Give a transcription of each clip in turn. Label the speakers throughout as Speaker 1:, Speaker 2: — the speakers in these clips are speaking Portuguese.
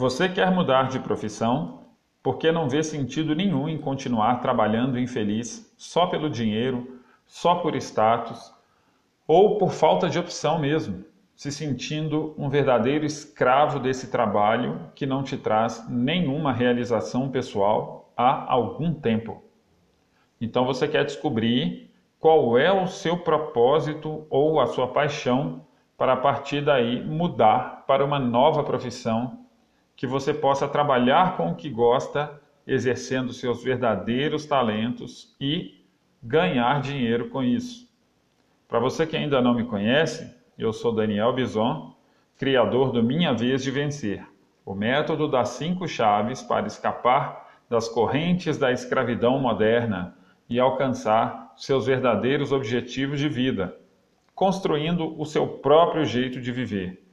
Speaker 1: Você quer mudar de profissão porque não vê sentido nenhum em continuar trabalhando infeliz só pelo dinheiro, só por status ou por falta de opção mesmo, se sentindo um verdadeiro escravo desse trabalho que não te traz nenhuma realização pessoal há algum tempo. Então você quer descobrir qual é o seu propósito ou a sua paixão para a partir daí mudar para uma nova profissão que você possa trabalhar com o que gosta, exercendo seus verdadeiros talentos e ganhar dinheiro com isso. Para você que ainda não me conhece, eu sou Daniel Bison, criador do Minha Vez de Vencer, o método das cinco chaves para escapar das correntes da escravidão moderna e alcançar seus verdadeiros objetivos de vida, construindo o seu próprio jeito de viver.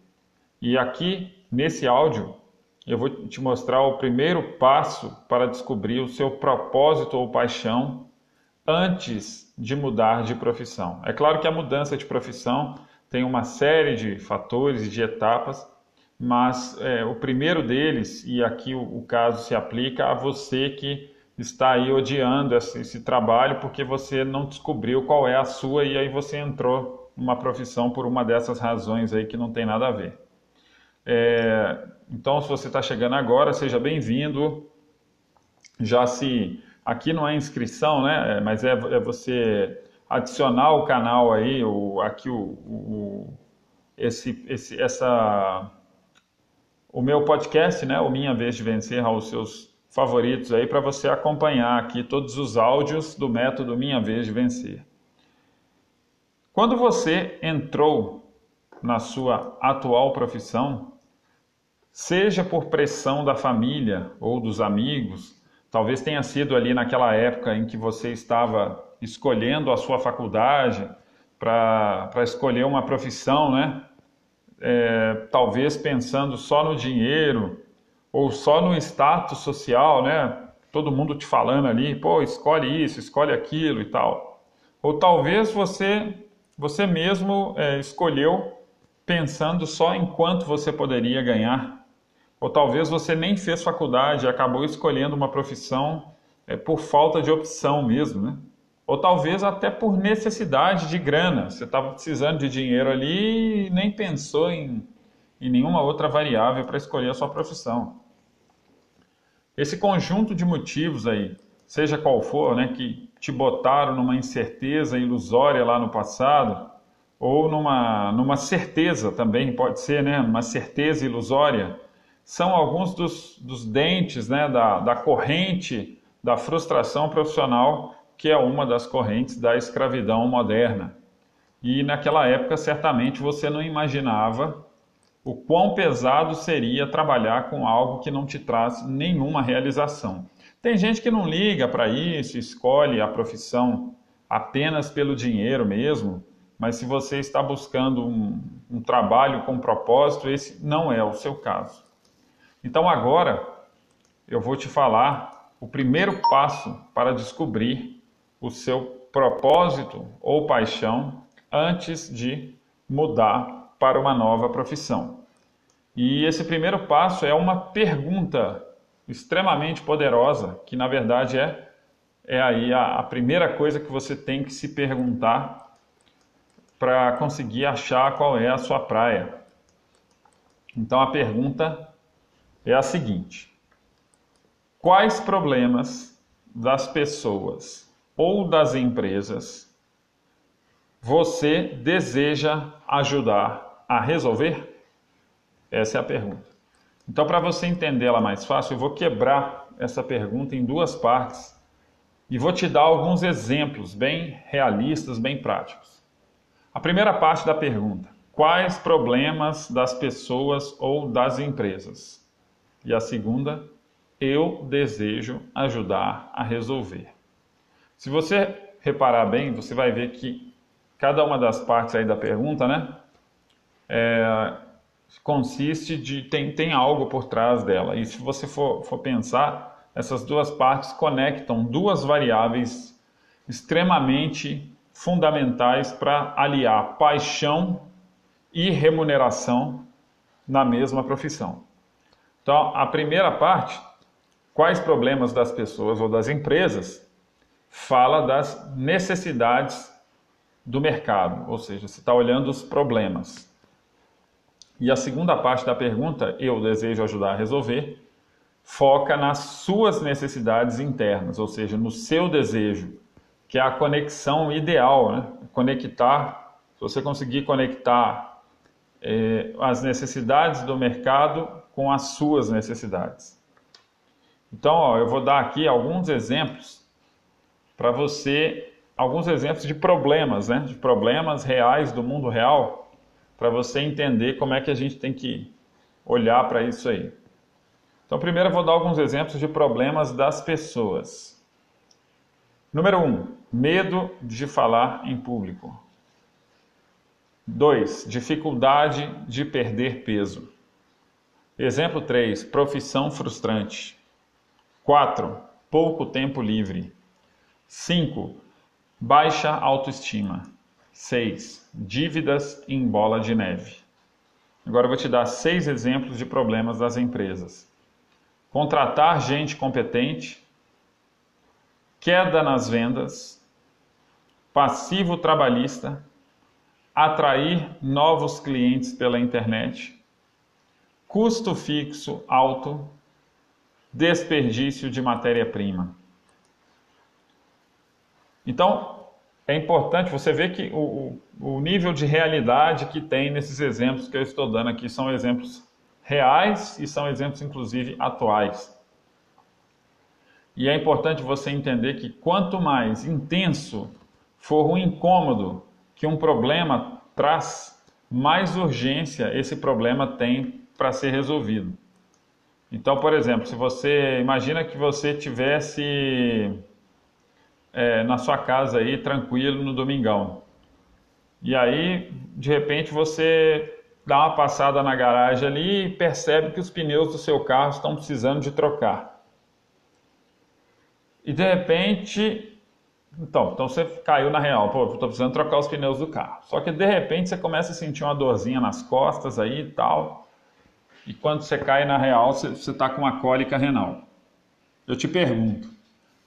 Speaker 1: E aqui, nesse áudio, eu vou te mostrar o primeiro passo para descobrir o seu propósito ou paixão antes de mudar de profissão. É claro que a mudança de profissão tem uma série de fatores e de etapas, mas é, o primeiro deles, e aqui o, o caso se aplica a você que está aí odiando esse, esse, trabalho porque você não descobriu qual é a sua e aí você entrou numa profissão por uma dessas razões aí que não tem nada a ver. É, então, se você está chegando agora, seja bem-vindo. Já se aqui não é inscrição, né? É, mas é, é você adicionar o canal aí, o, aqui o, o esse, esse, essa o meu podcast, né? O Minha Vez de Vencer aos seus favoritos aí para você acompanhar aqui todos os áudios do método Minha Vez de Vencer. Quando você entrou na sua atual profissão, seja por pressão da família ou dos amigos, talvez tenha sido ali naquela época em que você estava escolhendo a sua faculdade para escolher uma profissão, né? É, talvez pensando só no dinheiro ou só no status social, né? Todo mundo te falando ali, pô, escolhe isso, escolhe aquilo e tal. Ou talvez você você mesmo é, escolheu pensando só em quanto você poderia ganhar. Ou talvez você nem fez faculdade e acabou escolhendo uma profissão é, por falta de opção mesmo, né? Ou talvez até por necessidade de grana. Você estava precisando de dinheiro ali e nem pensou em, em nenhuma outra variável para escolher a sua profissão. Esse conjunto de motivos aí, seja qual for, né, que te botaram numa incerteza ilusória lá no passado, ou numa, numa certeza também, pode ser, né, uma certeza ilusória, são alguns dos, dos dentes né, da, da corrente da frustração profissional, que é uma das correntes da escravidão moderna. E naquela época, certamente, você não imaginava o quão pesado seria trabalhar com algo que não te traz nenhuma realização. Tem gente que não liga para isso, escolhe a profissão apenas pelo dinheiro mesmo, mas se você está buscando um, um trabalho com propósito, esse não é o seu caso. Então agora eu vou te falar o primeiro passo para descobrir o seu propósito ou paixão antes de mudar para uma nova profissão. E esse primeiro passo é uma pergunta extremamente poderosa, que na verdade é, é aí a, a primeira coisa que você tem que se perguntar para conseguir achar qual é a sua praia. Então a pergunta é a seguinte: quais problemas das pessoas ou das empresas você deseja ajudar a resolver? Essa é a pergunta. Então, para você entender ela mais fácil, eu vou quebrar essa pergunta em duas partes e vou te dar alguns exemplos bem realistas, bem práticos. A primeira parte da pergunta: quais problemas das pessoas ou das empresas? E a segunda, eu desejo ajudar a resolver. Se você reparar bem, você vai ver que cada uma das partes aí da pergunta, né, é, consiste de tem, tem algo por trás dela. E se você for, for pensar, essas duas partes conectam duas variáveis extremamente fundamentais para aliar paixão e remuneração na mesma profissão. Então, a primeira parte, quais problemas das pessoas ou das empresas, fala das necessidades do mercado, ou seja, você está olhando os problemas. E a segunda parte da pergunta, eu desejo ajudar a resolver, foca nas suas necessidades internas, ou seja, no seu desejo, que é a conexão ideal, né? conectar, se você conseguir conectar eh, as necessidades do mercado com as suas necessidades. Então, ó, eu vou dar aqui alguns exemplos para você, alguns exemplos de problemas, né? de problemas reais do mundo real, para você entender como é que a gente tem que olhar para isso aí. Então, primeiro eu vou dar alguns exemplos de problemas das pessoas. Número 1, um, medo de falar em público. 2. Dificuldade de perder peso. Exemplo 3. Profissão frustrante. 4. Pouco tempo livre. 5. Baixa autoestima. 6. Dívidas em bola de neve. Agora eu vou te dar seis exemplos de problemas das empresas contratar gente competente, queda nas vendas, passivo trabalhista, atrair novos clientes pela internet, custo fixo alto, desperdício de matéria-prima. Então, é importante você ver que o, o, nível de realidade que tem nesses exemplos que eu estou dando aqui são exemplos reais e são exemplos, inclusive, atuais. E é importante você entender que quanto mais intenso for o incômodo que um problema traz, mais urgência esse problema tem para ser resolvido. Então, por exemplo, se você imagina que você tivesse é, na sua casa aí tranquilo no domingão, e aí de repente você dá uma passada na garagem ali e percebe que os pneus do seu carro estão precisando de trocar. E de repente, então, então você caiu na real, pô, estou precisando trocar os pneus do carro. Só que de repente você começa a sentir uma dorzinha nas costas aí e tal. E quando você cai na real, você está com uma cólica renal. Eu te pergunto,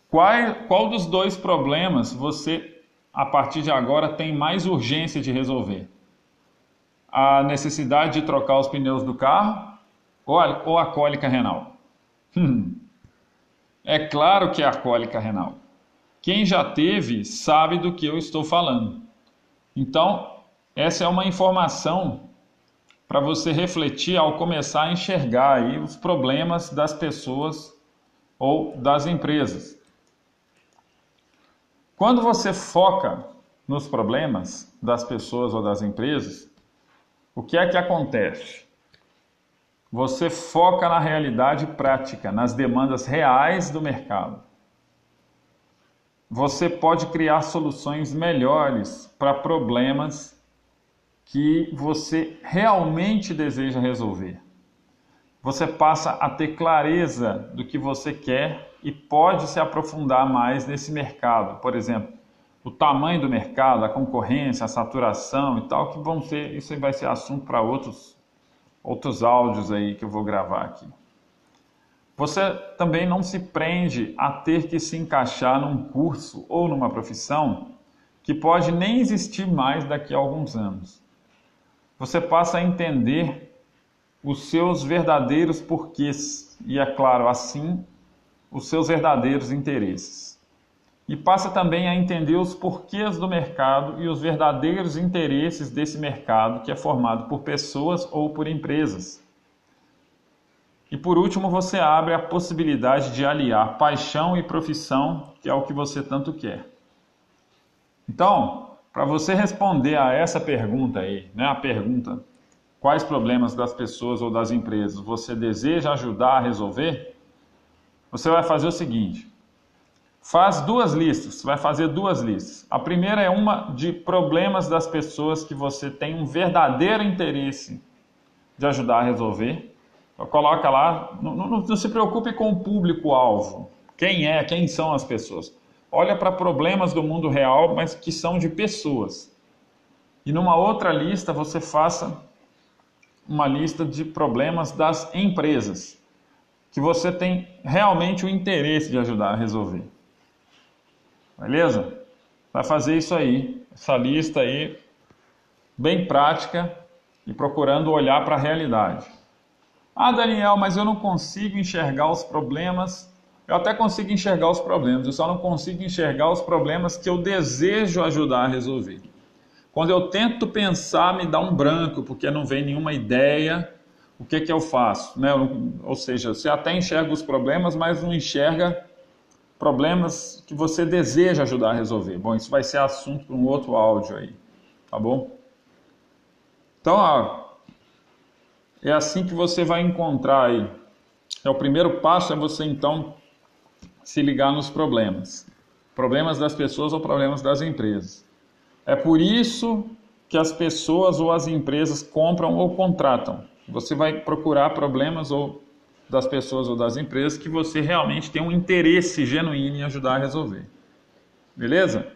Speaker 1: qual, qual dos dois problemas você, a partir de agora, tem mais urgência de resolver? a necessidade de trocar os pneus do carro ou a, ou a cólica renal? Hum. É claro que é a cólica renal. Quem já teve sabe do que eu estou falando. Então, essa é uma informação para você refletir ao começar a enxergar aí os problemas das pessoas ou das empresas. Quando você foca nos problemas das pessoas ou das empresas, o que é que acontece? Você foca na realidade prática, nas demandas reais do mercado. Você pode criar soluções melhores para problemas que você realmente deseja resolver. Você passa a ter clareza do que você quer e pode se aprofundar mais nesse mercado. Por exemplo, o tamanho do mercado, a concorrência, a saturação e tal, que vão ser, isso vai ser assunto para outros, outros áudios aí que eu vou gravar aqui. Você também não se prende a ter que se encaixar num curso ou numa profissão que pode nem existir mais daqui a alguns anos. Você passa a entender os seus verdadeiros porquês e, é claro, assim, os seus verdadeiros interesses e passa também a entender os porquês do mercado e os verdadeiros interesses desse mercado que é formado por pessoas ou por empresas. E por último, você abre a possibilidade de aliar paixão e profissão, que é o que você tanto quer. Então, para você responder a essa pergunta aí, né, a pergunta quais problemas das pessoas ou das empresas você deseja ajudar a resolver, você vai fazer o seguinte: Faz duas listas, vai fazer duas listas. A primeira é uma de problemas das pessoas que você tem um verdadeiro interesse de ajudar a resolver. Então, coloca lá, não, não, não se preocupe com o público-alvo. Quem é, quem são as pessoas. Olha para problemas do mundo real, mas que são de pessoas. E numa outra lista você faça uma lista de problemas das empresas. que você tem realmente o interesse de ajudar a resolver. Beleza? Vai fazer isso aí, essa lista aí, bem prática e procurando olhar para a realidade. Ah, Daniel, mas eu não consigo enxergar os problemas. Eu até consigo enxergar os problemas, eu só não consigo enxergar os problemas que eu desejo ajudar a resolver. Quando eu tento pensar, me dá um branco, porque não vem nenhuma ideia. O que, que eu faço? Né? Ou seja, você até enxerga os problemas, mas não enxerga problemas que você deseja ajudar a resolver. Bom, isso vai ser assunto para um outro áudio aí, tá bom? Então, ó, é assim que você vai encontrar aí. É o primeiro passo é você então se ligar nos problemas. Problemas das pessoas ou problemas das empresas. É por isso que as pessoas ou as empresas compram ou contratam. Você vai procurar problemas ou das pessoas ou das empresas que você realmente tem um interesse genuíno em ajudar a resolver. Beleza?